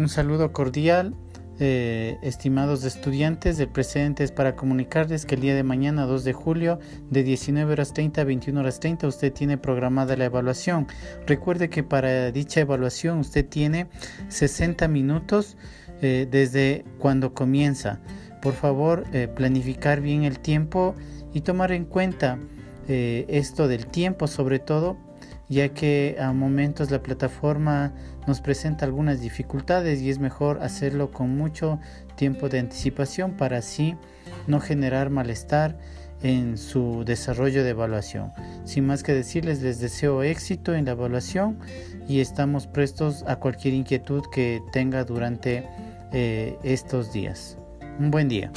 Un saludo cordial, eh, estimados estudiantes. El presente es para comunicarles que el día de mañana, 2 de julio, de 19 horas 30 a 21 horas 30, usted tiene programada la evaluación. Recuerde que para dicha evaluación usted tiene 60 minutos eh, desde cuando comienza. Por favor, eh, planificar bien el tiempo y tomar en cuenta esto del tiempo sobre todo ya que a momentos la plataforma nos presenta algunas dificultades y es mejor hacerlo con mucho tiempo de anticipación para así no generar malestar en su desarrollo de evaluación. Sin más que decirles, les deseo éxito en la evaluación y estamos prestos a cualquier inquietud que tenga durante eh, estos días. Un buen día.